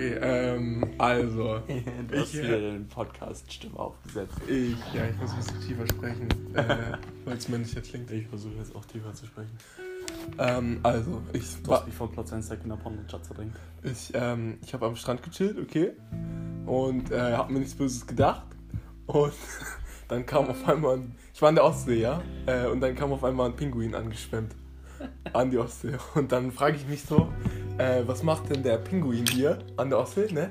Okay, ähm, also. Du hast Ich, wieder deine Podcast-Stimme aufgesetzt. Ich, ja, ich muss ein bisschen tiefer sprechen, äh, weil es männlicher klingt. Ich versuche jetzt auch tiefer zu sprechen. Ähm, also, ich Du hast mich vor Platz 1 der Kinderporno Chat verdrängt. ich, ähm, ich habe am Strand gechillt, okay, und äh, habe mir nichts Böses gedacht. Und dann kam auf einmal, ein, ich war in der Ostsee, ja, äh, und dann kam auf einmal ein Pinguin angeschwemmt an die Ostsee. Und dann frage ich mich so, äh, was macht denn der Pinguin hier an der Ostsee, ne?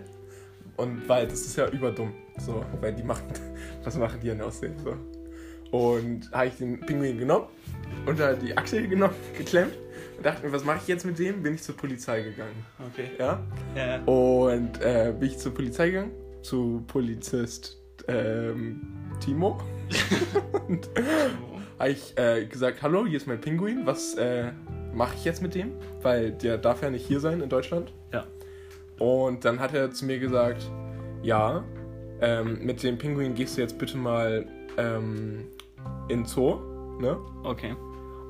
Und weil das ist ja überdumm, so, weil die machen, was machen die an der Ostsee, so. Und habe ich den Pinguin genommen, unter die Achsel genommen, geklemmt und dachte mir, was mache ich jetzt mit dem? Bin ich zur Polizei gegangen, Okay. ja? Ja. Und äh, bin ich zur Polizei gegangen, zu Polizist ähm, Timo. und habe ich äh, gesagt, hallo, hier ist mein Pinguin, was äh, mache ich jetzt mit dem? Weil der darf ja nicht hier sein in Deutschland. Ja. Und dann hat er zu mir gesagt, ja, ähm, mit dem Pinguin gehst du jetzt bitte mal ähm, in Zoo, ne? Okay.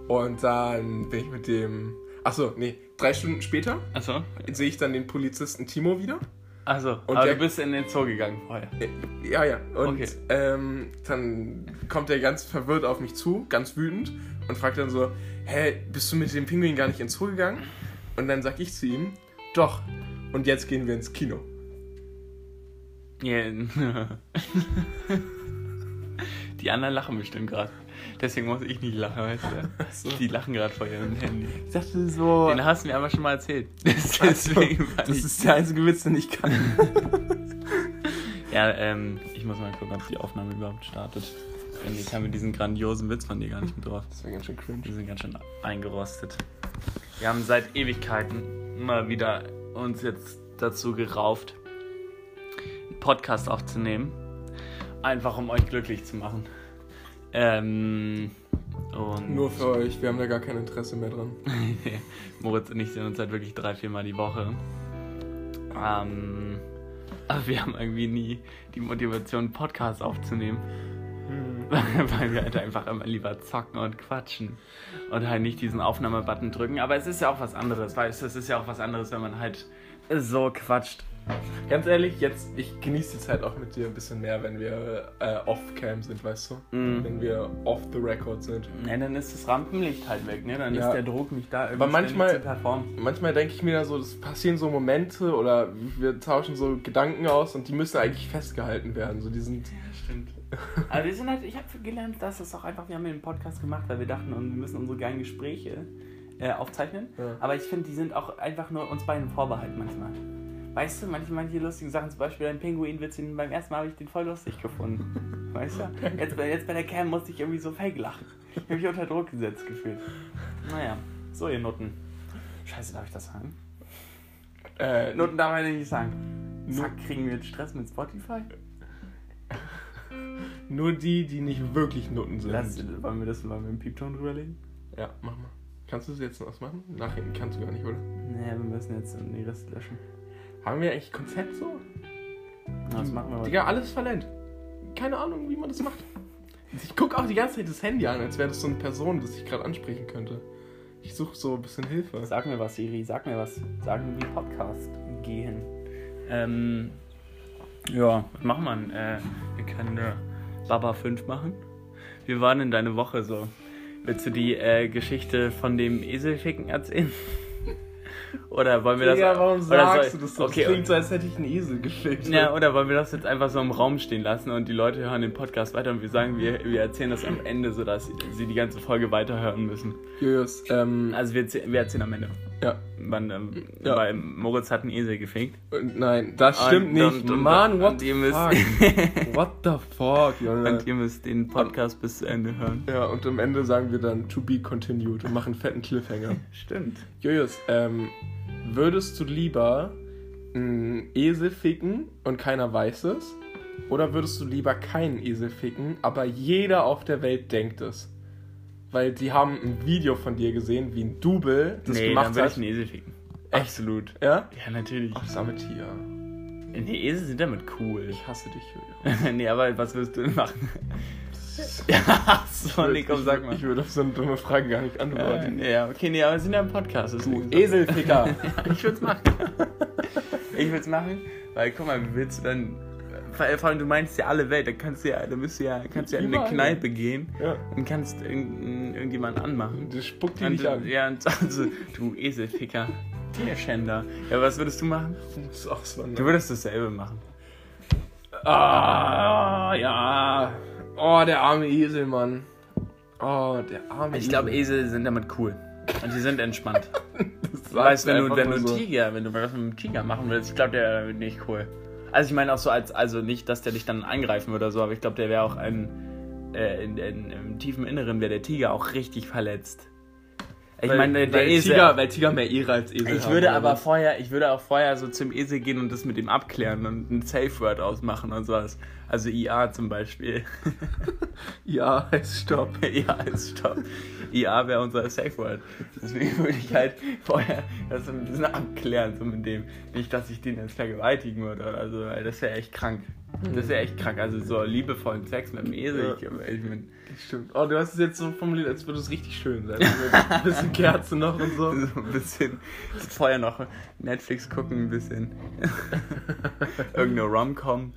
Und dann bin ich mit dem, achso, nee, drei Stunden später Achso. sehe ich dann den Polizisten Timo wieder. Also, Und aber der- du bist in den Zoo gegangen vorher. Ja, ja. Und Okay. ähm, dann kommt er ganz verwirrt auf mich zu, ganz wütend und fragt dann so, hä, bist du mit dem Pinguin gar nicht ins Zoo gegangen? Und dann sag ich zu ihm, doch. Und jetzt gehen wir ins Kino. Ja. Die anderen lachen bestimmt gerade. Deswegen muss ich nicht lachen, weißt du? so. Die lachen gerade vor ihrem Handy. Ich dachte so, Den hast du mir aber schon mal erzählt. also, Deswegen war das ich- ist der einzige Witz, den ich kann. Ja, ähm, ich muss mal gucken, ob die Aufnahme überhaupt startet. Nicht, haben wir diesen grandiosen Witz von dir gar nicht mit drauf. Das war ganz schön cringe. Wir sind ganz schön eingerostet. Wir haben seit Ewigkeiten mal wieder uns jetzt dazu gerauft, einen Podcast aufzunehmen. Einfach um euch glücklich zu machen. Ähm, und Nur für euch, wir haben da gar kein Interesse mehr dran. Moritz und ich sehen uns halt wirklich drei, viermal die Woche. Ähm, aber wir haben irgendwie nie die Motivation, einen Podcast aufzunehmen. Weil wir halt einfach immer lieber zocken und quatschen. Und halt nicht diesen Aufnahmebutton drücken. Aber es ist ja auch was anderes, weißt du? Es ist ja auch was anderes, wenn man halt so quatscht. Ganz ehrlich, jetzt, ich genieße die Zeit auch mit dir ein bisschen mehr, wenn wir äh, off-cam sind, weißt du? Mhm. Wenn wir off the record sind. Ja, dann ist das Rampenlicht halt weg, ne? Dann Ja. ist der Druck nicht da, irgendwie Aber manchmal- zu performen. Manchmal denke ich mir da so, es passieren so Momente oder wir tauschen so Gedanken aus und die müssen eigentlich festgehalten werden. So, die sind. Ja, stimmt. Aber wir sind halt, ich habe gelernt, dass es auch einfach, wir haben den Podcast gemacht, weil wir dachten, wir müssen unsere geilen Gespräche äh, aufzeichnen. Ja. Aber ich finde, die sind auch einfach nur uns beiden vorbehalten manchmal. Weißt du, manche, manche lustige Sachen, zum Beispiel ein Pinguinwitz, den beim ersten Mal habe ich den voll lustig gefunden. Weißt du? Jetzt, bei- jetzt bei der Cam musste ich irgendwie so fake lachen. Ich habe mich unter Druck gesetzt gefühlt. Naja, so ihr Nutten. Scheiße, darf ich das sagen? Äh, Nutten darf man nicht sagen. Fuck, kriegen wir jetzt Stress mit Spotify? Nur die, die nicht wirklich Nutten sind. Lass, wollen wir das mal mit dem Piepton drüberlegen? Ja, mach mal. Kannst du es jetzt noch machen? Nachher kannst du gar nicht, oder? Nee, wir müssen jetzt den Rest löschen. Haben wir eigentlich Konzept so? Was machen wir? Digga, alles verlernt. Keine Ahnung, wie man das macht. Ich gucke auch die ganze Zeit das Handy an, als wäre das so eine Person, das ich gerade ansprechen könnte. Ich suche so ein bisschen Hilfe. Sag mir was, Siri, sag mir was. Sagen wir Podcast gehen. Ähm, ja, was machen wir? Äh, wir können äh, Baba 5 machen. Wie war denn deine Woche so? Willst du die äh, Geschichte von dem Eselficken erzählen? Oder wollen wir das... Digga, warum sagst soll- du das so? Okay, das klingt so, als hätte ich einen Esel gefickt. Ja, oder wollen wir das jetzt einfach so im Raum stehen lassen und die Leute hören den Podcast weiter und wir sagen, wir, wir erzählen das am Ende, sodass sie die ganze Folge weiterhören müssen. Julius, ähm, Also wir, wir erzählen am Ende. Ja. Wann, ähm, Ja. Weil Moritz hat einen Esel gefickt. Und nein, das stimmt Und- nicht. und- und- Mann, what the fuck? what the fuck, Junge? Und ihr müsst den Podcast bis zu Ende hören. Ja, und am Ende sagen wir dann to be continued und machen einen fetten Cliffhanger. Stimmt. Julius, ähm, würdest du lieber einen Esel ficken und keiner weiß es? Oder würdest du lieber keinen Esel ficken, aber jeder auf der Welt denkt es? Weil die haben ein Video von dir gesehen, wie ein Double das nee, dann gemacht würde ich hat. einen Esel ficken. Echt? Absolut. Ja? Ja, natürlich. Ach, Tier. Nee, Esel sind damit cool. Ich hasse dich, Julius. nee, aber was wirst du denn machen? Ja, so, nee, komm, ich, sag mal. Ich würde auf so eine dumme Frage gar nicht antworten. Ja, ja, okay, nee, aber wir sind ja im Podcast. Du deswegen- Eselficker. ich würde es machen. ich würde es machen, weil guck mal, wie willst du dann. Vor allem, du meinst ja alle Welt, da kannst du ja, da bist du ja, kannst du ja in eine. Kneipe gehen ja. und kannst irgendeinen- irgendjemanden anmachen. Das spuckt die Und, nicht an. ja, und also, du Eselficker, Tierschänder. Ja, was würdest du machen? Du würdest dasselbe machen. Ah, ja. Oh, der arme Esel, Mann. Oh, der arme Ich glaube, Esel sind damit cool. Und die sind entspannt. weißt, wenn du, wenn du so. Tiger, wenn du was mit einem Tiger machen willst, ich glaube, der wäre nicht cool. Also ich meine auch so als, also nicht, dass der dich dann angreifen würde oder so, aber ich glaube, der wäre auch ein, äh, in, in, im tiefen Inneren wäre der Tiger auch richtig verletzt. Ich Weil- meine, der weil Esel. Tiger, weil Tiger mehr Ehre als Esel ich haben, würde aber was? vorher, ich würde auch vorher so zum Esel gehen und das mit ihm abklären und ein Safe Word ausmachen und sowas. Also IA zum Beispiel. Ja, heißt Stopp. ja, ist stopp. IA wäre unser Safe Word. Deswegen würde ich halt vorher das so ein bisschen abklären, so mit dem. Nicht, dass ich den jetzt vergewaltigen würde oder so, weil das wäre echt krank. Das wäre echt krank. Also so liebevollen Sex mit dem Esel. Ja. Ich, mein, Stimmt. Oh, du hast es jetzt so formuliert, als würde es richtig schön sein. Mit ein bisschen Kerze noch und so. so ein bisschen vorher noch Netflix gucken, ein bisschen irgendeine Rom-Com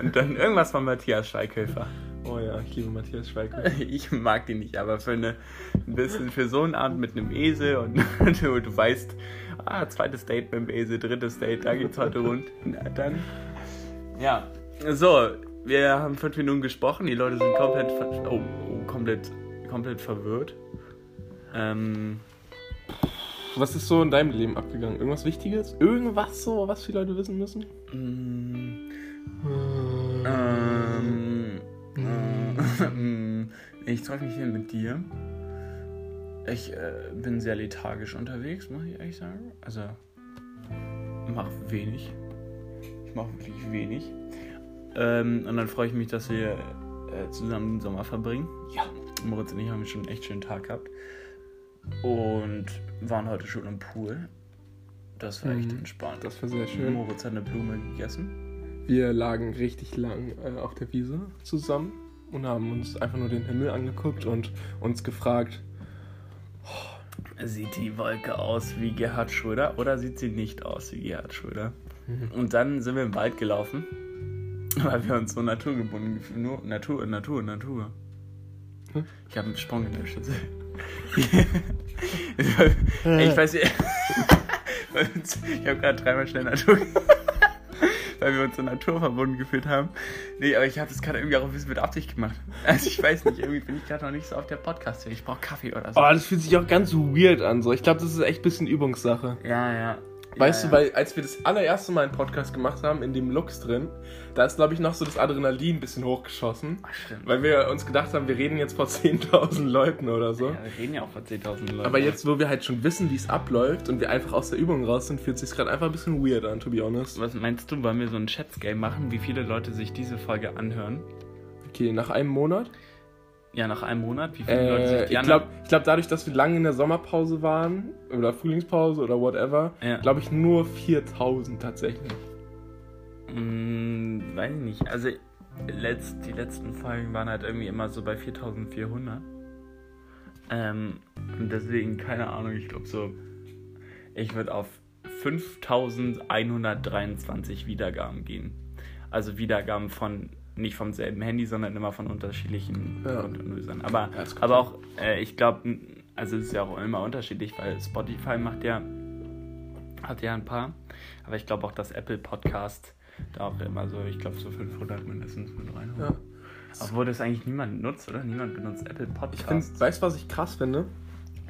und dann irgendwas von Matthias Schweighöfer. Oh ja, ich liebe Matthias Schweighöfer. Ich mag die nicht, aber für eine ein bisschen für so einen Abend mit einem Esel und du, du weißt, ah, zweites Date mit dem Esel, drittes Date, da geht's heute rund. Na dann. Ja. So, wir haben fünf Minuten gesprochen, die Leute sind komplett oh, oh, komplett, komplett verwirrt. Ähm, Was ist so in deinem Leben abgegangen? Irgendwas Wichtiges? Irgendwas so, was die Leute wissen müssen? mm, ähm, ähm, ich treffe mich hier mit dir. Ich äh, bin sehr lethargisch unterwegs, muss ich ehrlich sagen. Also, mach wenig. Ich mache wirklich wenig. Ähm, und dann freue ich mich, dass wir äh, zusammen den Sommer verbringen. Ja. Moritz und ich haben schon einen echt schönen Tag gehabt. Und waren heute schon im Pool. Das war echt Mhm. entspannt. Das war sehr schön. Moritz hat eine Blume gegessen. Wir lagen richtig lang äh, auf der Wiese zusammen und haben uns einfach nur den Himmel angeguckt und uns gefragt, Sieht die Wolke aus wie Gerhard Schröder oder sieht sie nicht aus wie Gerhard Schröder? Mhm. Und dann sind wir im Wald gelaufen, weil wir uns so naturgebunden gefühlt Nur Natur, Natur, Natur. Hm? Ich habe einen Sprung in der Schüssel. ich weiß nicht. ich habe gerade dreimal schnell Natur. weil wir uns so naturverbunden gefühlt haben. Nee, aber ich habe das gerade irgendwie auch ein bisschen mit Absicht gemacht. Also ich weiß nicht, irgendwie bin ich gerade noch nicht so auf der podcast Ich brauche Kaffee oder so. oh, das fühlt sich auch ganz weird an. So. Ich glaube, das ist echt ein bisschen Übungssache. Ja, ja. Weißt ja, du, weil als wir das allererste Mal einen Podcast gemacht haben, in dem Lux drin, da ist, glaube ich, noch so das Adrenalin ein bisschen hochgeschossen. Ach, stimmt. Weil wir uns gedacht haben, wir reden jetzt vor 10.000 Leuten oder so. Ja, wir reden ja auch vor 10.000 Leuten. Aber jetzt, wo wir halt schon wissen, wie es abläuft und wir einfach aus der Übung raus sind, fühlt es sich gerade einfach ein bisschen weird an, to be honest. Was meinst du, wollen wir so ein Schätzgame machen, wie viele Leute sich diese Folge anhören? Okay, nach einem Monat. Ja, nach einem Monat, wie viele Leute Äh, sich die ich glaube, glaub, dadurch, dass wir lange in der Sommerpause waren oder Frühlingspause oder whatever, Ja. glaube ich nur 4000 tatsächlich. Mm, weiß ich nicht. Also, letzt, die letzten Folgen waren halt irgendwie immer so bei 4400. Ähm, und deswegen, keine Ahnung, ich glaube so, ich würde auf 5123 Wiedergaben gehen. Also Wiedergaben von, nicht vom selben Handy, sondern immer von unterschiedlichen Ja. Aber, aber auch, äh, ich glaube, also es ist ja auch immer unterschiedlich, weil Spotify macht ja, hat ja ein paar. Aber ich glaube auch, dass Apple Podcast da auch immer so, ich glaube so 500 mindestens mit rein. Ja. Obwohl das eigentlich niemand nutzt, oder? Niemand benutzt Apple Ich Podcast. finde, weißt du, was ich krass finde?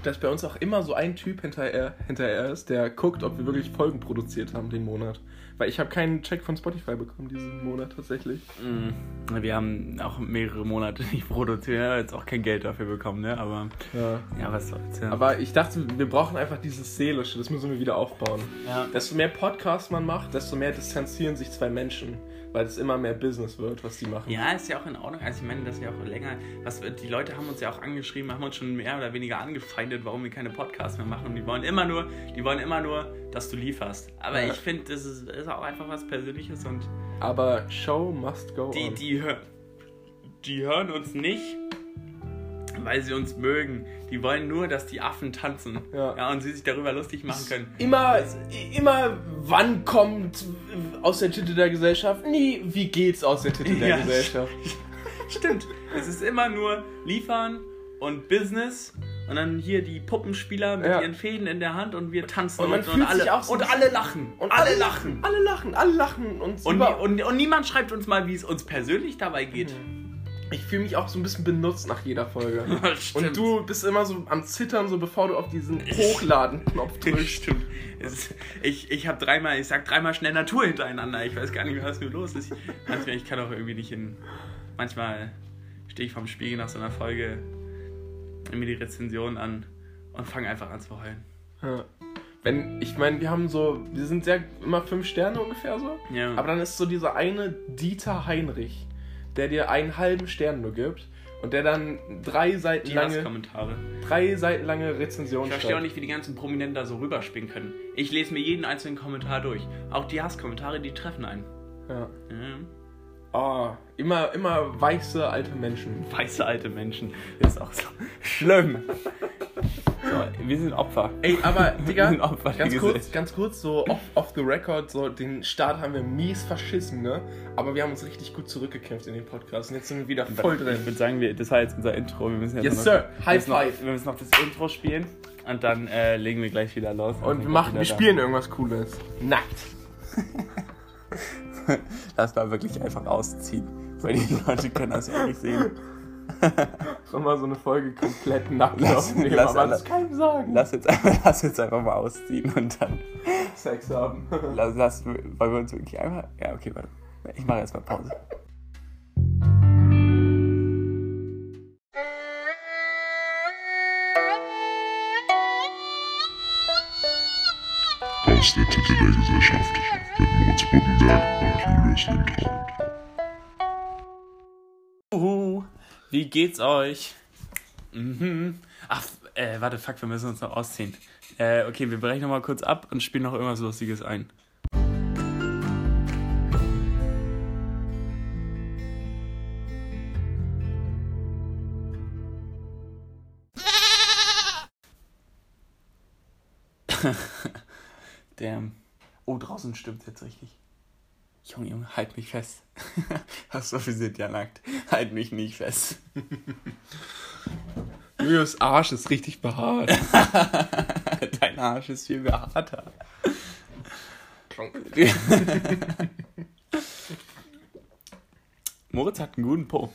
Dass bei uns auch immer so ein Typ hinterher, hinterher ist, der guckt, ob wir wirklich Folgen produziert haben den Monat. Weil ich habe keinen Check von Spotify bekommen diesen Monat tatsächlich. Mm, Wir haben auch mehrere Monate nicht produziert, jetzt auch kein Geld dafür bekommen, ne? Aber Ja. ja, was soll's, ja. Aber ich dachte, wir brauchen einfach dieses Seelische, das müssen wir wieder aufbauen. ja. Desto mehr Podcasts man macht, desto mehr distanzieren sich zwei Menschen, weil es immer mehr Business wird, was die machen. Ja, ist ja auch in Ordnung. Also ich meine, das ist ja auch länger. Was, die Leute haben uns ja auch angeschrieben, haben uns schon mehr oder weniger angefeindet, warum wir keine Podcasts mehr machen. Und die wollen immer nur, die wollen immer nur, dass du lieferst. Aber Ja. ich finde, das ist, ist auch einfach was Persönliches und Aber Show must go die, on. die, die hören uns nicht, Weil sie uns mögen. Die wollen nur, dass die Affen tanzen. Ja. ja und sie sich darüber lustig machen können. Immer, immer, wann kommt aus der Titel der Gesellschaft? Nie, wie geht's aus der Titel der Ja. Gesellschaft? Stimmt. Es ist immer nur liefern und Business. Und dann hier die Puppenspieler mit Ja. ihren Fäden in der Hand und wir tanzen Und und, fühlt alle, so- und alle lachen. Und alle lachen. Alle lachen, alle lachen. Und, Und, und, und niemand schreibt uns mal, wie es uns persönlich dabei geht. Ich fühle mich auch so ein bisschen benutzt nach jeder Folge. Und du bist immer so am Zittern, so bevor du auf diesen Hochladen-Knopf drückst. Stimmt. Es, ich ich habe dreimal, ich sag dreimal schnell Natur hintereinander. Ich weiß gar nicht, was mit los ist. Manchmal, ich kann auch irgendwie nicht in. Manchmal stehe ich vorm Spiegel nach so einer Folge, nimm mir die Rezension an und fange einfach an zu heulen. Ja. Wenn, ich meine, wir haben so, wir sind sehr immer fünf Sterne ungefähr so. Ja. Aber dann ist so dieser eine Dieter Heinrich, der dir einen halben Stern nur gibt und der dann drei Seiten die lange, Hasskommentare. drei Seiten lange Rezension Ich verstehe auch nicht, wie die ganzen Prominenten da so rüberspielen können. Ich lese mir jeden einzelnen Kommentar durch. Auch die Hasskommentare, die treffen einen. Ja. Ja. Oh, immer, immer weiße alte Menschen. Weiße alte Menschen. Das ist auch so schlimm. Wir sind Opfer. Ey, aber Digga, Wir sind Opfer ganz kurz, ganz kurz, so off, off the record, so den Start haben wir mies verschissen, ne? Aber wir haben uns richtig gut zurückgekämpft in den Podcast und jetzt sind wir wieder voll Ich drin. würde sagen, wir, das war jetzt unser Intro. Wir müssen jetzt Yes, noch, sir. High müssen noch, five. wir müssen noch das Intro spielen und dann äh, legen wir gleich wieder los. Und wir machen, wir spielen irgendwas Cooles. Nackt. Lass mal wirklich einfach ausziehen. Weil die Leute können das ja nicht sehen. Sollen wir so eine Folge komplett nackt Lass- aufnehmen, lass aber alle- das keinem sagen. Lass jetzt, einfach, lass jetzt einfach mal ausziehen und dann Sex haben. lass, lass, wollen wir uns wirklich einfach. Ja, okay, warte. Ich mache erstmal Pause. Aus der Titel der Gesellschaft mit Moritz Buttenberg und Julius Lindholm. Wie geht's euch? Mhm. Ach, äh, warte, fuck, wir müssen uns noch ausziehen. Äh, okay, wir brechen nochmal kurz ab und spielen noch irgendwas Lustiges ein. Damn. Oh, draußen stimmt jetzt richtig. Junge, Junge, halt mich fest. Achso, wir sind ja nackt. Halt mich nicht fest. Julius Arsch ist richtig behaart. Dein Arsch ist viel harter. Moritz hat einen guten Po.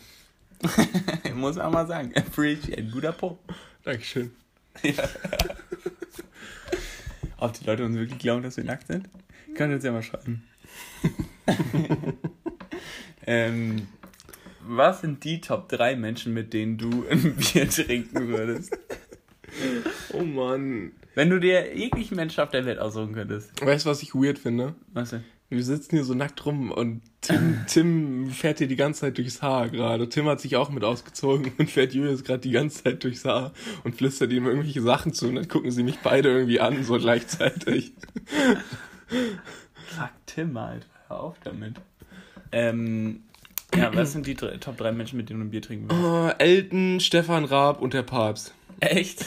Muss man mal sagen. Appreciate, ein guter Po. Dankeschön. Ob die Leute uns wirklich glauben, dass wir nackt sind? Könnt ihr uns ja mal schreiben. ähm, was sind die Top 3 Menschen, mit denen du ein Bier trinken würdest? Oh Mann. Wenn du dir jeglichen Menschen auf der Welt aussuchen könntest. Weißt du, was ich weird finde? Was denn? Wir sitzen hier so nackt rum und Tim, Tim fährt hier die ganze Zeit durchs Haar gerade. Tim hat sich auch mit ausgezogen und fährt Julius gerade die ganze Zeit durchs Haar und flüstert ihm irgendwelche Sachen zu und dann gucken sie mich beide irgendwie an, so gleichzeitig. Fuck Tim, Alter. Hör auf damit. Ähm, ja, was sind die drei, Top 3 Menschen, mit denen du ein Bier trinken würdest? Oh, Elton, Stefan Raab und der Papst. Echt?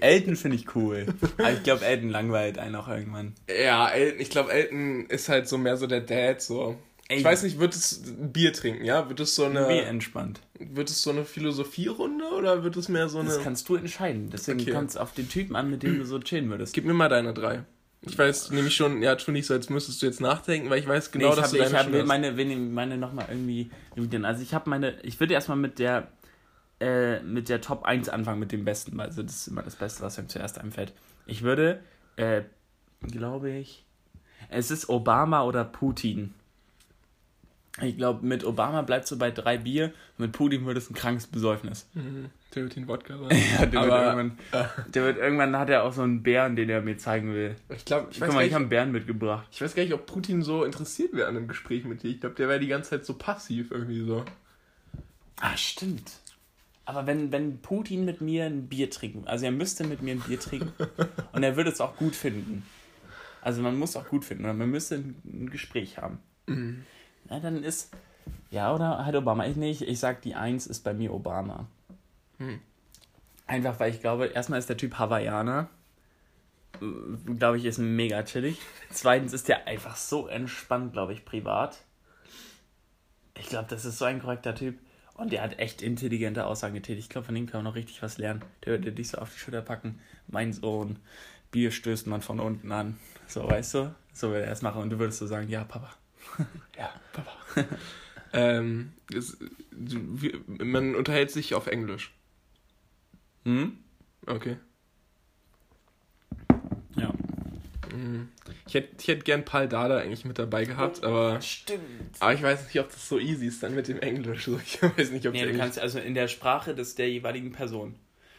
Elton finde ich cool. Aber ich glaube, Elton langweilt einen auch irgendwann. Ja, Elton, ich glaube, Elton ist halt so mehr so der Dad, so. Ey. Ich weiß nicht, wird es ein Bier trinken, ja? Wird es so eine, entspannt. wird es so eine Philosophierunde oder wird es mehr so eine... Das kannst du entscheiden. Deswegen Okay. kommt es auf den Typen an, mit dem du so chillen würdest. Gib mir mal deine drei. Ich weiß nämlich schon, ja, tu nicht so, als müsstest du jetzt nachdenken, weil ich weiß genau, nee, ich dass habe du ich deine hab, will hast. meine, will meine nochmal irgendwie revidieren. Also ich habe meine, ich würde erstmal mit der äh, mit der Top 1 anfangen, mit dem Besten, weil also das ist immer das Beste, was einem zuerst einfällt. Ich würde, äh, glaube ich, es ist Obama oder Putin. Ich glaube, mit Obama bleibst du bei drei Bier, mit Putin wird es ein krankes Besäufnis. Mhm. Der wird den Wodka sein. Ja, der, Aber- wird irgendwann, der wird irgendwann, hat er auch so einen Bären, den er mir zeigen will. Ich glaube, ich, Guck weiß mal, gar ich habe einen Bären mitgebracht. ich weiß gar nicht, ob Putin so interessiert wäre an einem Gespräch mit dir. Ich glaube, der wäre die ganze Zeit so passiv irgendwie so. Ah, stimmt. Aber wenn, wenn Putin mit mir ein Bier trinken, also er müsste mit mir ein Bier trinken und er würde es auch gut finden. Also man muss auch gut finden, oder man müsste ein, ein Gespräch haben. Na, dann ist, ja, oder halt Obama. Ich nicht, ich sag, die Eins ist bei mir Obama. Hm. Einfach, weil ich glaube, erstmal ist der Typ Hawaiianer. Glaube ich, ist mega chillig. Zweitens ist der einfach so entspannt, glaube ich, privat. Ich glaube, das ist so ein korrekter Typ. Und der hat echt intelligente Aussagen getätigt. Ich glaube, von dem kann man noch richtig was lernen. Der würde dich so auf die Schulter packen. Mein Sohn, Bier stößt man von unten an. So, weißt du? So würde er es machen. Und du würdest so sagen, ja, Papa. Ja, Papa. ähm, es, wie, man unterhält sich auf Englisch. Hm? Okay. Ja. Mhm. Ich hätte ich hätt gern Paul Dada eigentlich mit dabei gehabt, aber, Stimmt. aber ich weiß nicht, ob das so easy ist dann mit dem Englisch. Ich weiß nicht, ob Nee, der du Englisch- kannst also in der Sprache des der jeweiligen Person.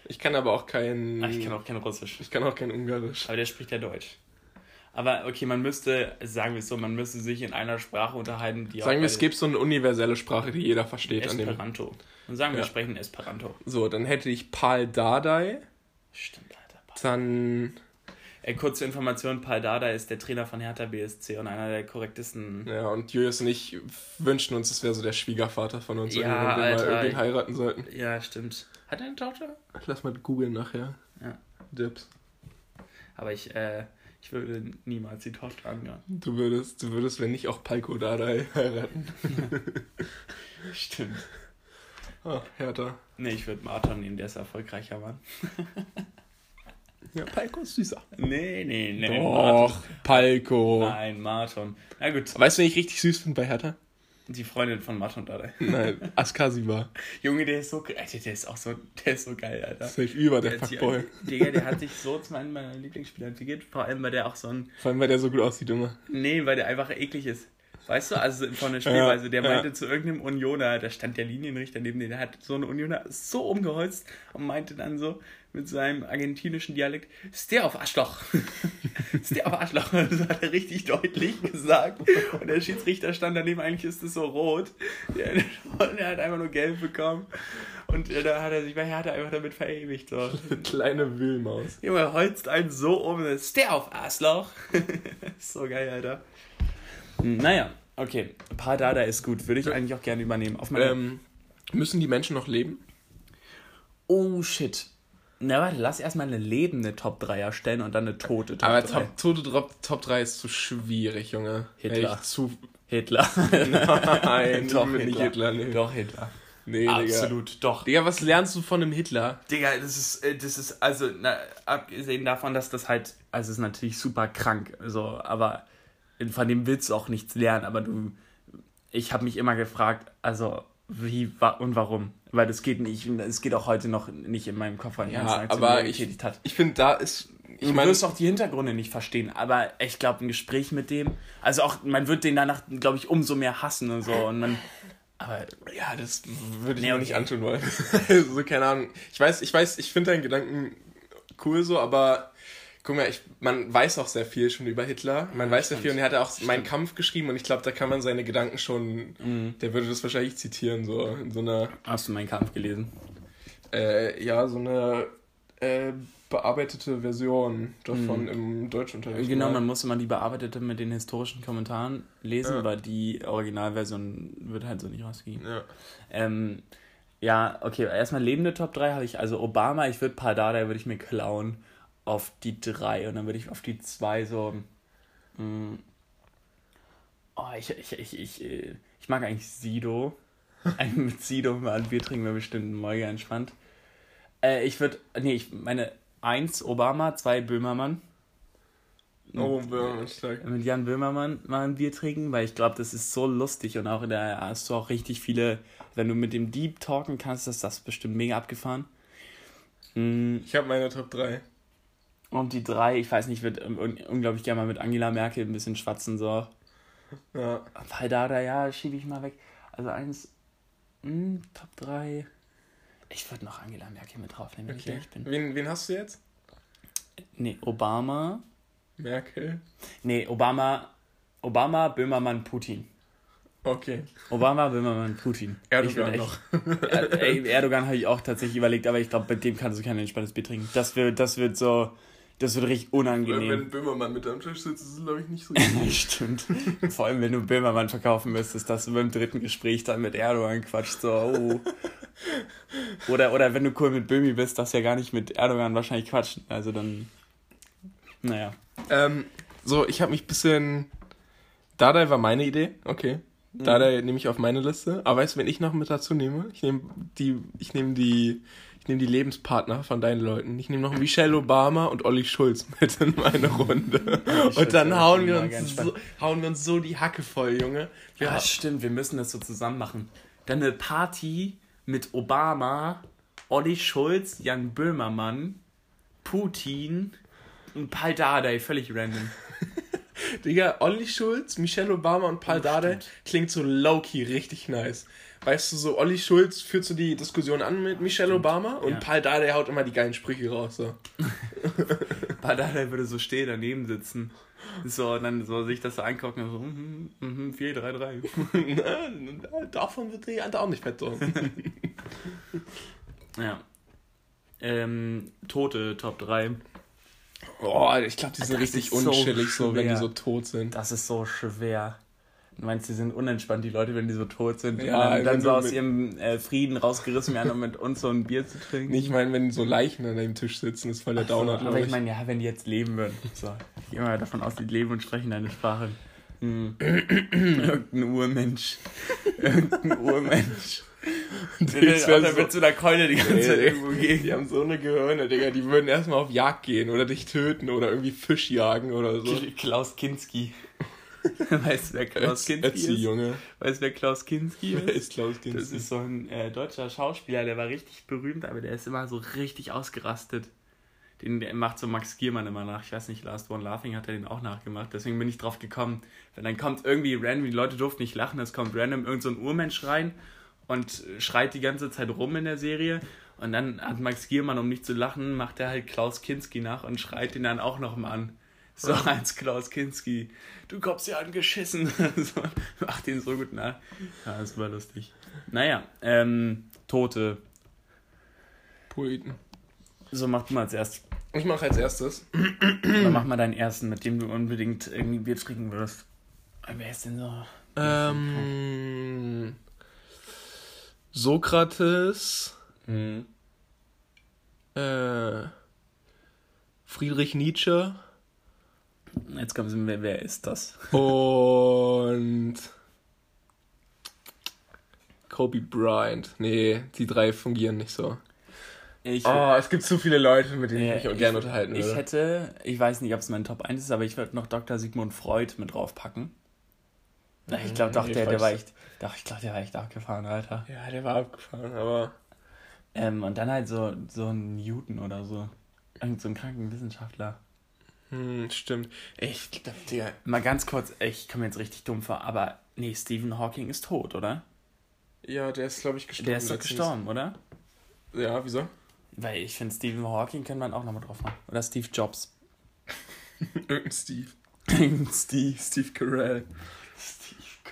Ich kann aber auch kein. Ah, ich kann auch kein Russisch. ich kann auch kein Ungarisch. Aber der spricht ja Deutsch. Aber okay, man müsste, sagen wir es so, man müsste sich in einer Sprache unterhalten, die Sagen wir, es gibt so eine universelle Sprache, die jeder versteht. Esperanto. Und sagen wir, Ja. wir sprechen Esperanto. So, dann hätte ich Paul Dardai, Stimmt, Alter. dann. Äh, kurze Information, Paul Dada ist der Trainer von Hertha BSC und einer der korrektesten... Ja, und Julius und ich wünschen uns, es wäre so der Schwiegervater von uns, Ja, wenn wir Alter. mal irgendwen heiraten sollten. Ja, stimmt. Hat er eine Tochter? Lass mal googeln nachher. Ja. Dips. Aber ich, äh, ich würde niemals die Tochter angehören. Du würdest, du würdest, wenn nicht auch Palko Dardai heiraten. Stimmt. Ah, Hertha. Nee, ich würde Martin nehmen, der ist erfolgreicher Mann. Ja, Palko ist süßer. Nee, nee, nee. Doch, Palko. Nein, Martin. Na gut, Weißt du, wen ich richtig süß finde bei Hertha? Die Freundin von Martin Dada. Nein, Askasiba. Junge, der ist so, Alter, der ist auch so, der ist so geil, Alter. Safe über der Der hat sich- Fuckboy. Digga, der hat sich so zu einem meiner Lieblingsspieler entwickelt. Vor allem, weil der auch so ein. Vor allem, weil der so gut aussieht, immer. Nee, weil der einfach eklig ist. Weißt du, also von der Spielweise, der ja. meinte zu irgendeinem Unioner, da stand der Linienrichter neben dem, der hat so einen Unioner so umgeholzt und meinte dann so mit seinem argentinischen Dialekt, ist der auf Arschloch. ist der auf Arschloch. Das hat er richtig deutlich gesagt. Und der Schiedsrichter stand daneben, eigentlich ist es so rot. Der, der hat einfach nur gelb bekommen. Und da hat er sich bei Hertha einfach damit verewigt. So. Kleine Wühlmaus. Junge, holzt einen so um, ist der auf Arschloch. so geil, Alter. Naja, okay. Paar Dada ist gut. Würde ich eigentlich auch gerne übernehmen. Auf meine... Ähm, müssen die Menschen noch leben? oh, shit. Na, warte, lass erstmal eine lebende Top 3 erstellen und dann eine tote Top Aber 3. Top, Tote Top, Top 3 ist zu schwierig, Junge. Hitler. Echt zu. Hitler. Nein, Doch, nicht Hitler. Hitler, nee. Doch, Hitler. Nee, Digga. Absolut, doch. Digga, was lernst du von einem Hitler? Digga, das ist, äh, das ist, also, na, abgesehen davon, dass das halt, also es ist natürlich super krank, so, aber von dem willst du auch nichts lernen, aber du, ich habe mich immer gefragt, also, wie wa und warum? Weil das geht nicht, es geht auch heute noch nicht in meinem Kopf, weil Ja, aber die er ich, hat. ich finde, da ist. Ich Du wirst auch die Hintergründe nicht verstehen, aber ich glaube, ein Gespräch mit dem, also auch, man wird den danach, glaube ich, umso mehr hassen und so und man, aber ja, das würde ich Nee, mir nicht antun wollen. so, keine Ahnung. Ich weiß, ich weiß, ich finde deinen Gedanken cool so, aber guck mal, ich, man weiß auch sehr viel schon über Hitler. Man weiß sehr viel und er hat ja auch Mein Kampf geschrieben und ich glaube, da kann man seine Gedanken schon, Mhm. der würde das wahrscheinlich zitieren, so in so einer, hast du meinen Kampf gelesen? äh, ja, so eine äh, bearbeitete Version davon im Deutschunterricht. Genau, mal. man muss immer die bearbeitete mit den historischen Kommentaren lesen, Ja. weil die Originalversion wird halt so nicht rausgegeben. Ja. Ähm, ja, okay, erstmal lebende Top 3 habe ich, also Obama, ich würde Pardada würde ich mir klauen auf die 3 und dann würde ich auf die 2 so. Mh, oh, ich, ich, ich, ich, äh, ich mag eigentlich Sido. Mit Sido mal ein Bier trinken wäre bestimmt mega entspannt. Äh, ich würde, nee, ich meine 1 Obama, 2 Böhmermann Oh, Böhmermann stark. mit Jan Böhmermann mal ein Bier trinken, weil ich glaube, das ist so lustig und auch in der hast du auch richtig viele, wenn du mit dem Dieb talken kannst, ist das bestimmt mega abgefahren. Mm, Ich habe meine Top 3. Und die drei, ich weiß nicht, wird un unglaublich gerne mal mit Angela Merkel ein bisschen schwatzen, so. Ja. Weil da, da, ja, schiebe ich mal weg. Also eins, mm, Top 3. Ich würde noch Angela Merkel mit draufnehmen, wenn ich Okay. ehrlich bin. Wen, wen hast du jetzt? Nee, Obama. Merkel. Nee, Obama, Obama, Böhmermann, Putin. Okay. Obama, Böhmermann, Putin. Ich Erdogan würd noch. Er- Erdogan habe ich auch tatsächlich überlegt, aber ich glaube, mit dem kannst du kein entspanntes Bier trinken. Das wird, das wird so, das wird richtig unangenehm. wenn Böhmermann mit am Tisch sitzt, ist es, glaube ich, nicht so Stimmt. Vor allem, wenn du Böhmermann verkaufen müsstest, dass du beim dritten Gespräch dann mit Erdogan quatscht, so, oh, Oder, oder wenn du cool mit Böhmi bist, darfst du ja gar nicht mit Erdogan wahrscheinlich quatschen. Also dann. Naja. Ähm, so, ich habe mich ein bisschen. Dardai war meine Idee, okay. Dardai nehme ich auf meine Liste. Aber weißt du, wenn ich noch mit dazu nehme? Ich nehme die, ich nehme die, ich nehme die Lebenspartner von deinen Leuten. Ich nehme noch Michelle Obama und Olli Schulz mit in meine Runde. Und dann hauen wir, uns so, hauen wir uns so die Hacke voll, Junge. Wir Ja, stimmt, wir müssen das so zusammen machen. Dann eine Party mit Obama, Olli Schulz, Jan Böhmermann, Putin und Pal Dardai, völlig random. Digga, Olli Schulz, Michelle Obama und Paul Oh, Dardai stimmt. klingt so low-key richtig nice. Weißt du, so Olli Schulz führt so die Diskussion an mit Michelle Obama und Ja. Paul Dardai haut immer die geilen Sprüche raus. So. Pal Dardai würde so stehen, daneben sitzen. So, und dann so sich das so angucken und so, mhm, mhm, 4, 3, 3. Davon wird die andere auch nicht fett. So. Ja. Ähm, Tote Top 3. Oh, ich glaube, die sind Das richtig ist so so, wenn die so tot sind. Das ist so schwer. Du meinst, die sind unentspannt, die Leute, wenn die so tot sind? Ja, und dann, dann so aus ihrem äh, Frieden rausgerissen werden, um mit uns so ein Bier zu trinken? Ich meine, wenn so Leichen an deinem Tisch sitzen, ist voll der So, Downer, aber glaube ich ich. meine, ja, wenn die jetzt leben würden. So. Ich gehe mal davon aus, die leben und sprechen deine Sprache. Hm. Irgendein Urmensch. Irgendein Urmensch. Das Der so- mit so einer Keule die ganze Zeit irgendwo gegen. Die haben so eine Gehirne, Digga. Die würden erstmal auf Jagd gehen oder dich töten oder irgendwie Fisch jagen oder so. Klaus Kinski. weißt du, wer Klaus Kinski Ötzi, ist? Junge. Weißt du, wer Klaus Kinski Wer ist? ist Klaus Das Kinski? ist so ein äh, deutscher Schauspieler, der war richtig berühmt, aber der ist immer so richtig ausgerastet. Den macht so Max Giermann immer nach. Ich weiß nicht, Last One Laughing hat er den auch nachgemacht. Deswegen bin ich drauf gekommen. Wenn dann kommt irgendwie random, die Leute durften nicht lachen, es kommt random irgend so ein Urmensch rein und schreit die ganze Zeit rum in der Serie. Und dann hat Max Giermann, um nicht zu lachen, macht er halt Klaus Kinski nach und schreit ihn dann auch noch mal an. So als Klaus Kinski. Du kommst ja angeschissen. so, macht ihn so gut nach. Ja, das war lustig. Naja, ähm, Tote. Poeten. So, mach du mal als erstes. Ich mache als erstes. Dann mach mal deinen ersten, mit dem du unbedingt irgendwie Bier trinken wirst. Wer ist denn so? Ähm, Sokrates, Mhm. äh, Friedrich Nietzsche Jetzt kommen sie, wer, wer ist das? und Kobe Bryant. Nee, die drei fungieren nicht so. Ich, Oh, es gibt zu viele Leute, mit denen Ja, ich mich auch gerne unterhalten würde. ich hätte, ich weiß nicht, ob es mein Top 1 ist, aber ich würde noch Dr. Sigmund Freud mit draufpacken. Na, Ich glaube doch, der, der war echt, doch, ich glaube, der war echt abgefahren, Alter. ja, der war abgefahren, aber Ähm, und dann halt so, so ein Newton oder so. Irgend so ein kranken Wissenschaftler. hm, stimmt. Ich glaube, Digga, Mal ganz kurz, ich komme jetzt richtig dumm vor, aber nee, Stephen Hawking ist tot, oder? ja, der ist, glaube ich, gestorben. Der ist doch gestorben, oder? Ja, wieso? Weil ich finde, Stephen Hawking kann man auch nochmal drauf machen. Oder Steve Jobs. Irgendein Steve. Steve. Steve Carell.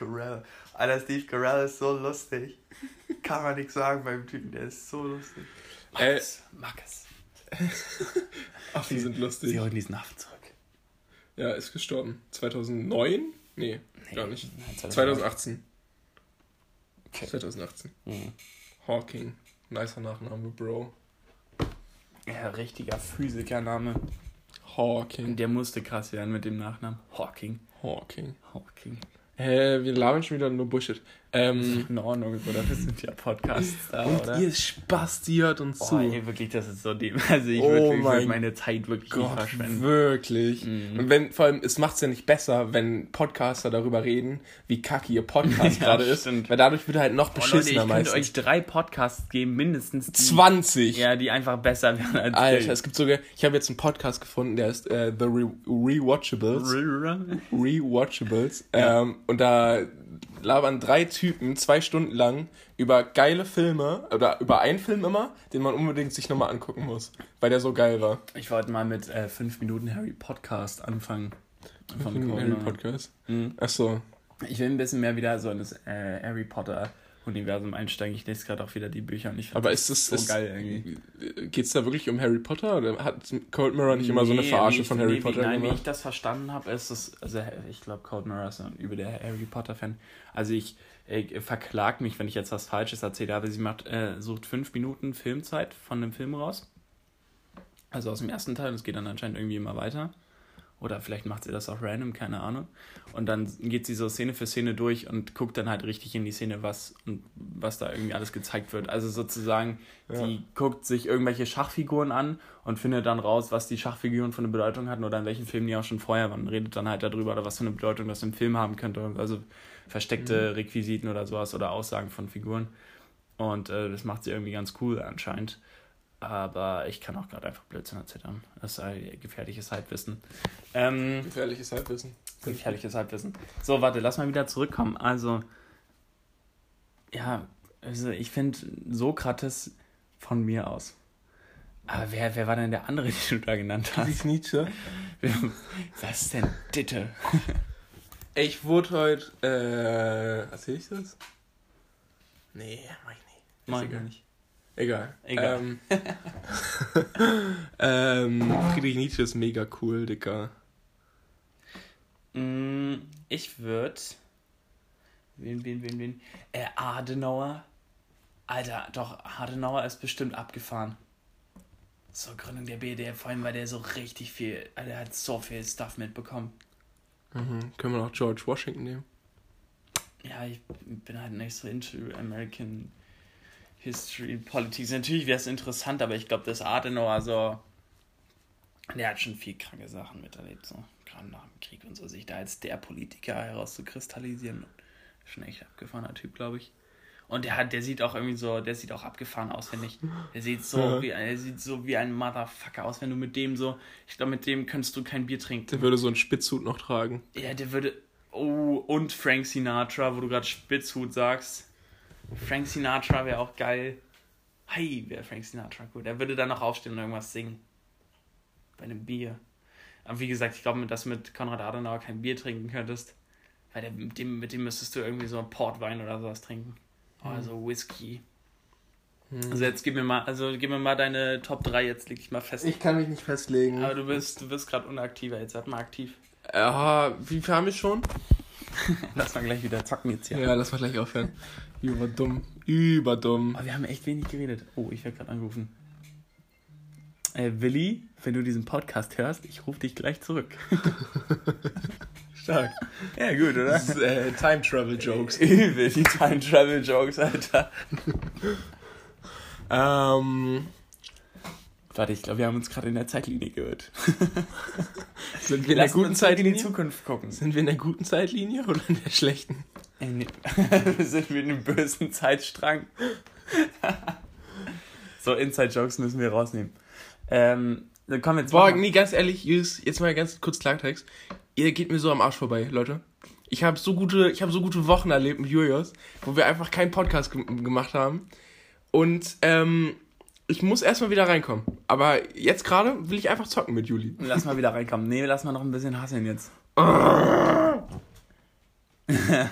Carell. Alter, Steve Carell ist so lustig. Kann man nichts sagen beim Typen, der ist so lustig. Äh, mag es. Affen sind lustig. Sie holen diesen Affen zurück. Ja, ist gestorben. 2009? Nee, Nee, gar nicht. nein, 2018. Okay. 2018. Mhm. Hawking. Nicer Nachname, Bro. Ja, richtiger Physikername. Hawking. Der musste krass werden mit dem Nachnamen. Hawking. Hawking. Hawking. Äh, wir labern schon wieder nur Bullshit. Ähm, In Ordnung, oder? Wir sind ja Podcasts da, und oder? ihr Spasti hört uns Boah, zu. ey, wirklich, das ist so dem. Also ich Oh würde würd mein meine Zeit wirklich Gott, verschwenden. wirklich. Mhm. Und wenn, vor allem, es macht es ja nicht besser, wenn Podcaster darüber reden, wie kacke ihr Podcast Ja, gerade ist. Weil dadurch wird er halt noch Boah, Leute, ich beschissener könnte meistens. euch drei Podcasts geben, mindestens. Die, 20! Ja, die einfach besser werden als Alter, es gibt sogar, ich habe jetzt einen Podcast gefunden, der ist äh, The Re Rewatchables. Rewatchables. Ähm, und da labern drei Typen zwei Stunden lang über geile Filme, oder über einen Film immer, den man unbedingt sich nochmal angucken muss, weil der so geil war. Ich wollte mal mit 5 Minuten Harry Podcast anfangen. Von Harry Corona. Podcast. Mhm. Achso. Ich will ein bisschen mehr wieder so in das äh, Harry Potter Universum einsteigen. Ich lese gerade auch wieder die Bücher und ich finde Aber ist das so ist, geil irgendwie. Geht's da wirklich um Harry Potter oder hat Cold Mirror nicht immer so eine Nee, Verarsche wie- von Harry nee, Potter wie, Nein, wie gemacht? ich das verstanden habe, ist es, also ich glaube, Cold Mirror ist ein über der Harry Potter-Fan. Also ich, ich verklag mich, wenn ich jetzt was Falsches erzähle, aber sie macht, äh, sucht fünf Minuten Filmzeit von dem Film raus. Also aus dem ersten Teil, und es geht dann anscheinend irgendwie immer weiter. Oder vielleicht macht sie das auch random, keine Ahnung. Und dann geht sie so Szene für Szene durch und guckt dann halt richtig in die Szene, was und was da irgendwie alles gezeigt wird. Also sozusagen, Ja. sie guckt sich irgendwelche Schachfiguren an und findet dann raus, was die Schachfiguren für eine Bedeutung hatten oder in welchen Filmen die auch schon vorher waren. Und redet dann halt darüber, oder was für eine Bedeutung das im Film haben könnte. Also versteckte Requisiten oder sowas oder Aussagen von Figuren. Und äh, das macht sie irgendwie ganz cool anscheinend. Aber ich kann auch gerade einfach Blödsinn erzählen. Das sei gefährliches Halbwissen. Ähm, Gefährliches Halbwissen. gefährliches Halbwissen. So, warte, lass mal wieder zurückkommen. Also, ja, also ich finde Sokrates von mir aus. Aber wer, wer war denn der andere, den du da genannt hast? Friedrich Nietzsche. Was ist denn Ditte? Ich wurde heute, äh, erzähl ich das? Nee, mach ich nicht. Ist Nein, egal. nicht. Egal. Egal. Ähm, ähm, Friedrich Nietzsche ist mega cool, Dicker. Mm, Ich würde. Wen, wen, wen, wen? Äh, Adenauer. Alter, doch, Adenauer ist bestimmt abgefahren. Zur Gründung der BDR, vor allem, weil der so richtig viel. Alter, der hat so viel Stuff mitbekommen. Mhm. Können wir noch George Washington nehmen? Ja, ich bin halt nicht so into American History, Politics. Natürlich wäre es interessant, aber ich glaube, dass Adenauer so. Der hat schon viel kranke Sachen miterlebt, so. Gerade nach dem Krieg und so, sich da als der Politiker herauszukristallisieren. Schon echt abgefahrener Typ, glaube ich. Und der hat, der sieht auch irgendwie so, der sieht auch abgefahren aus, finde ich. Der sieht so Ja. wie, der sieht so wie ein Motherfucker aus, wenn du mit dem so, ich glaube, mit dem könntest du kein Bier trinken. Der würde so einen Spitzhut noch tragen. Ja, der würde. Oh, und Frank Sinatra, wo du gerade Spitzhut sagst. Frank Sinatra wäre auch geil. Hi, wäre Frank Sinatra gut. Er würde dann noch aufstehen und irgendwas singen. Bei einem Bier. Aber wie gesagt, ich glaube, dass du mit Konrad Adenauer kein Bier trinken könntest. Weil der, mit, dem, mit dem müsstest du irgendwie so Portwein oder sowas trinken. Also Whisky. Also jetzt gib mir mal, also gib mir mal deine Top 3, jetzt leg ich mal fest. Ich kann mich nicht festlegen. Aber du bist, du bist gerade unaktiver, jetzt werd mal aktiv. Ja, wie viel haben wir schon? Lass mal gleich wieder zocken jetzt hier. Ja, lass mal gleich aufhören. Überdumm. Überdumm. Aber wir haben echt wenig geredet. Oh, ich werde gerade angerufen. Äh, Willi, wenn du diesen Podcast hörst, ich rufe dich gleich zurück. Stark. ja, gut, oder? Das ist äh, Time Travel Jokes. Übel, die Time Travel Jokes, Alter. Ähm, Warte, ich glaube, wir haben uns gerade in der Zeitlinie gehört. sind wir in der guten uns in die Zeitlinie? Zukunft gucken. Sind wir in der guten Zeitlinie oder in der schlechten? Ey, nee. Sind wir in einem bösen Zeitstrang? so, Inside-Jokes müssen wir rausnehmen. Ähm, dann kommen wir jetzt Boah, mal- nee, ganz ehrlich, Jus, jetzt mal ganz kurz Klartext. Ihr geht mir so am Arsch vorbei, Leute. Ich habe so gute, ich habe so gute Wochen erlebt mit Julius, wo wir einfach keinen Podcast ge gemacht haben. Und ähm, ich muss erstmal wieder reinkommen. Aber jetzt gerade will ich einfach zocken mit Juli. Lass mal wieder reinkommen. Nee, lass mal noch ein bisschen hasseln jetzt.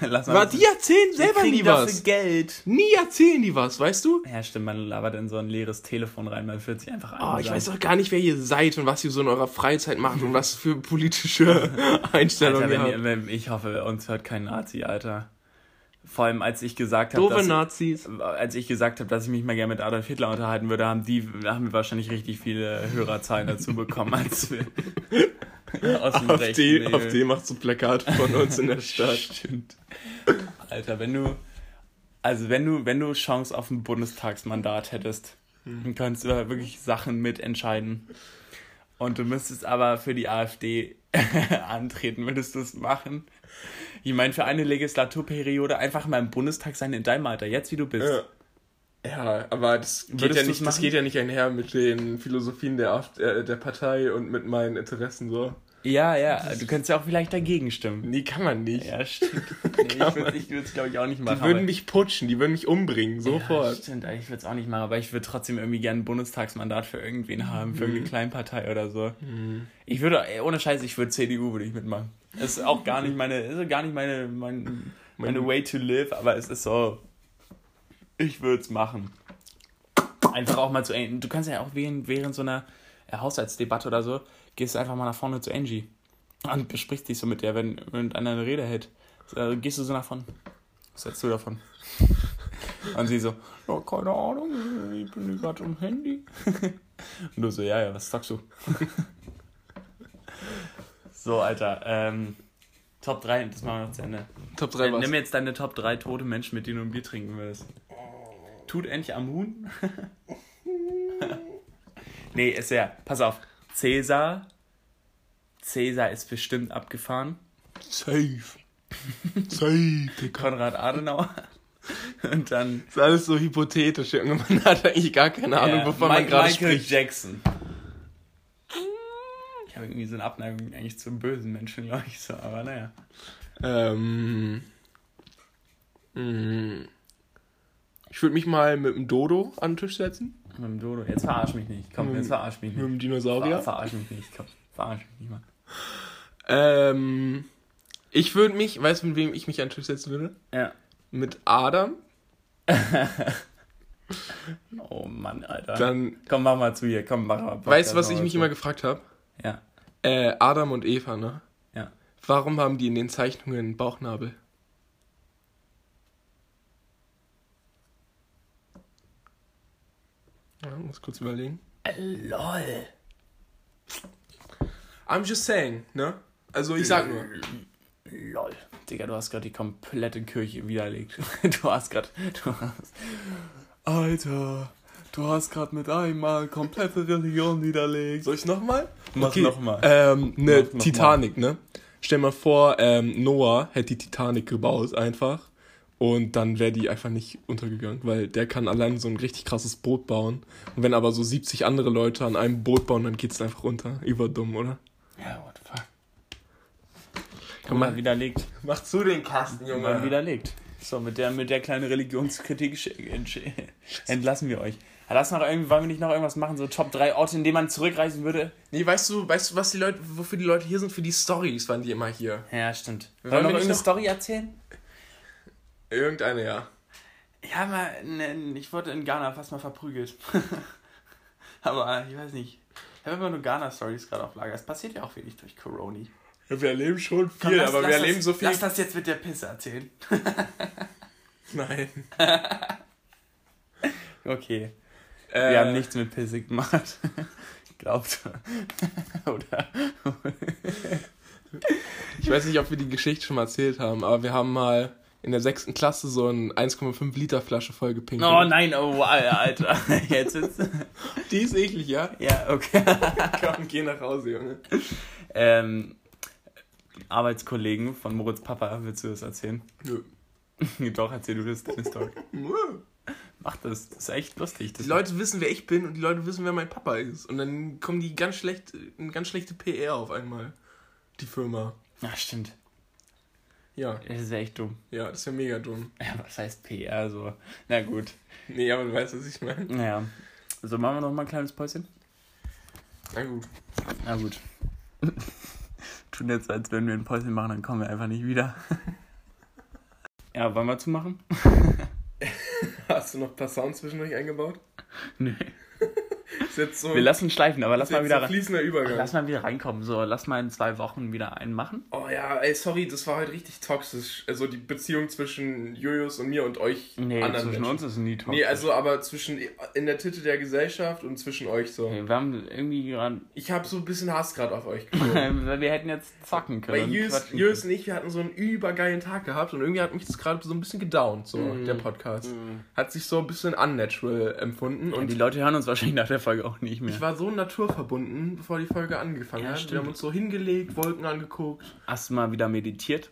lass mal Aber die erzählen selber nie dafür was. Geld. Nie erzählen die was, weißt du? Ja, stimmt, man labert in so ein leeres Telefon rein, man fühlt sich einfach Oh, ein. ich weiß auch gar nicht, wer ihr seid und was ihr so in eurer Freizeit macht und was für politische Einstellungen Alter, ihr habt. ihr- wenn, ich hoffe, uns hört kein Nazi, Alter. Vor allem, als ich gesagt habe, dass, Nazis. als ich gesagt habe, dass ich mich mal gerne mit Adolf Hitler unterhalten würde, haben die haben wir wahrscheinlich richtig viele Hörerzahlen dazu bekommen, als wir aus dem Auf die, auf die macht so Plakate von uns in der Stadt. Stimmt. Alter, wenn du also wenn du wenn du Chance auf ein Bundestagsmandat hättest, dann könntest du da wirklich Sachen mitentscheiden. Und du müsstest aber für die AfD antreten, würdest du es machen? Ich meine, für eine Legislaturperiode einfach mal im Bundestag sein in deinem Alter, jetzt wie du bist. Ja. Ja, aber das geht, ja nicht, das geht ja nicht einher mit den Philosophien der, äh, der Partei und mit meinen Interessen so. Ja, ja, du könntest ja auch vielleicht dagegen stimmen. Nee, kann man nicht. Ja, stimmt. Nee, ich würde würd's, glaube ich, auch nicht machen. die würden mich putschen, die würden mich umbringen, Ja, sofort. stimmt, ich würde es auch nicht machen, aber ich würde trotzdem irgendwie gerne ein Bundestagsmandat für irgendwen haben, für irgendeine Kleinpartei oder so. Ich würde, ohne Scheiß, ich würde CDU würde ich mitmachen. Ist auch gar nicht meine, ist gar nicht meine, mein, meine way to live, aber es ist so, Ich würde es machen. Einfach auch mal zu Angie. Du kannst ja auch während, während so einer äh, Haushaltsdebatte oder so, gehst du einfach mal nach vorne zu Angie und besprichst dich so mit der, wenn irgendeiner eine Rede hält. So, gehst du so nach vorne. Was hältst du davon? Und sie so, ja, keine Ahnung, ich bin gerade am Handy. Und du so, ja, ja, was sagst du? So, Alter, ähm, Top 3, das machen wir noch zu Ende. Top 3 Äh, was? Nimm jetzt deine Top 3 tote Menschen, mit denen du ein Bier trinken willst. Tut endlich Amun? nee, ist ja. Pass auf. Cäsar. Cäsar ist bestimmt abgefahren. Safe. Safe, Digga. Konrad Adenauer. Und dann Das ist alles so hypothetisch, Junge. Man hat eigentlich gar keine Ahnung, wovon man Mike- gerade Michael spricht. Jackson. Habe irgendwie so eine Abneigung eigentlich zum bösen Menschen, glaube ich so, aber naja. Ähm. mh. Ich würde mich mal mit dem Dodo an den Tisch setzen. Mit dem Dodo. Jetzt verarsch mich nicht. Komm, Mit- jetzt verarsch mich Mit nicht. dem Dinosaurier. Ver verarsch mich nicht. Komm, verarsch mich nicht mal. Ähm. Ich würde mich, weißt du, mit wem ich mich an den Tisch setzen würde? Ja. Mit Adam. Oh Mann, Alter. Dann, Komm, mach mal zu hier. Komm, mach mal. weißt du, was ich mich mal immer zu. gefragt habe? Ja. Äh, Adam und Eva, ne? Ja. Warum haben die in den Zeichnungen einen Bauchnabel? Ja, muss kurz überlegen. Äh, lol. I'm just saying, ne? Also ich sag nur. Lol. Digga, du hast gerade die komplette Kirche widerlegt. Du hast gerade. Du hast. Alter, du hast gerade mit einmal komplette Religion widerlegt. Soll ich nochmal? Mach noch mal. Ähm, ne, Mach noch Titanic, ne? Stell mal vor, ähm, Noah hätte die Titanic gebaut einfach. Und dann wäre die einfach nicht untergegangen, weil der kann allein so ein richtig krasses Boot bauen. Und wenn aber so 70 andere Leute an einem Boot bauen, dann geht's einfach unter. Überdumm, oder? Ja, what the fuck. Kann Mal man, widerlegt. mach zu den Kasten, Mal widerlegt. So, mit der, mit der kleinen Religionskritik entlassen wir euch. Ja, lass noch irgendwie, wollen wir nicht noch irgendwas machen? So Top 3 Orte, in denen man zurückreisen würde? Nee, weißt du, weißt du, was die Leute, wofür die Leute hier sind? Für die Stories waren die immer hier. Ja, stimmt. Wir Wollen wir wollen noch irgendeine noch- Story erzählen? Irgendeine, ja. Habe mal, ne, ich wurde in Ghana fast mal verprügelt. Aber ich weiß nicht. Ich habe immer nur Ghana-Stories gerade auf Lager. Es passiert ja auch wenig durch Corona. ja wir erleben schon viel, Komm, lass- aber lass wir das, erleben so viel. Lass das jetzt mit der Pisse erzählen. Nein. Okay. Äh, Wir haben nichts mit Pisse gemacht. Glaubt. Oder? Ich weiß nicht, ob wir die Geschichte schon mal erzählt haben, aber wir haben mal in der sechsten Klasse so eine 1,5 Liter Flasche voll gepinkelt. Oh nein, oh Alter. Jetzt ist. Die ist eklig, ja? Ja, okay. Komm, geh nach Hause, Junge. Ähm, Arbeitskollegen von Moritz Papa, willst du das erzählen? Nö. Doch, erzähl du das, deine Story. Mach das, das ist echt lustig. Die Leute wissen, wer ich bin und die Leute wissen, wer mein Papa ist. Und dann kommen die ganz schlecht, eine ganz schlechte PR auf einmal. Die Firma. Ja, stimmt. Ja, Das ist echt dumm. ja, das wäre mega dumm. Ja, was heißt PR so? Na gut. Nee, aber du weißt, was ich meine. Naja. So, machen wir noch mal ein kleines Päuschen? Na gut. Na gut. Tun jetzt, als wenn wir ein Päuschen machen, dann kommen wir einfach nicht wieder. ja, wollen wir zumachen? Hast du noch ein paar Sounds zwischendurch eingebaut? Nö. So, Wir lassen schleifen, aber lass mal wieder fließender Übergang. Lass mal wieder reinkommen. So, lass mal in zwei Wochen wieder einen machen. Oh ja, ey, sorry, das war heute richtig toxisch. Also die Beziehung zwischen Julius und mir und euch Nee, anderen zwischen Menschen. uns ist nie toxisch. Nee, also aber zwischen in der Titte der Gesellschaft und zwischen euch so. Nee, wir haben irgendwie gerade. Ich habe so ein bisschen Hass gerade auf euch wir hätten jetzt zocken können. Weil und Julius, Julius und ich, wir hatten so einen übergeilen Tag gehabt und irgendwie hat mich das gerade so ein bisschen gedownt, so Mm. der Podcast. Hat sich so ein bisschen unnatural empfunden können. und die Leute hören uns wahrscheinlich nach der Folge auch nicht mehr. ich war so naturverbunden, bevor die Folge angefangen Ja, hat. stimmt. Wir haben uns so hingelegt, Wolken angeguckt. Hast du mal wieder meditiert?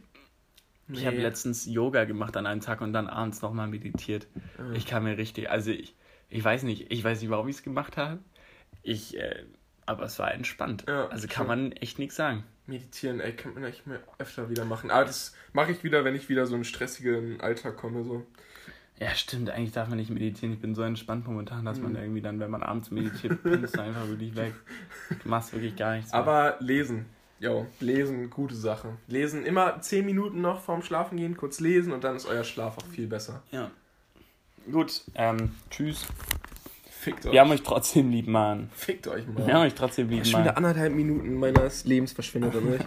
Ich habe Nee. letztens Yoga gemacht an einem Tag und dann abends nochmal meditiert. Ich kam mir richtig, also ich, ich weiß nicht, ich weiß nicht, warum ich es gemacht habe. Ich, äh, aber es war entspannt. Ja, also kann man echt nichts sagen. Meditieren, ey, kann man echt mehr öfter wieder machen. Aber das mache ich wieder, wenn ich wieder so einen stressigen Alltag komme. So. Ja, stimmt, eigentlich darf man nicht meditieren. Ich bin so entspannt momentan, dass Mhm. man irgendwie dann, wenn man abends meditiert, pinnst du einfach wirklich weg. Du machst wirklich gar nichts. mehr. Aber lesen. Jo, lesen, gute Sache. Lesen immer 10 Minuten noch vorm Schlafen gehen, kurz lesen und dann ist euer Schlaf auch viel besser. Ja. Gut, ähm, tschüss. Fickt euch. Wir haben euch trotzdem lieb, Mann. Fickt euch Wir mal. haben euch trotzdem lieb, Schon wieder Mann. anderthalb Minuten meines Lebens verschwendet an euch.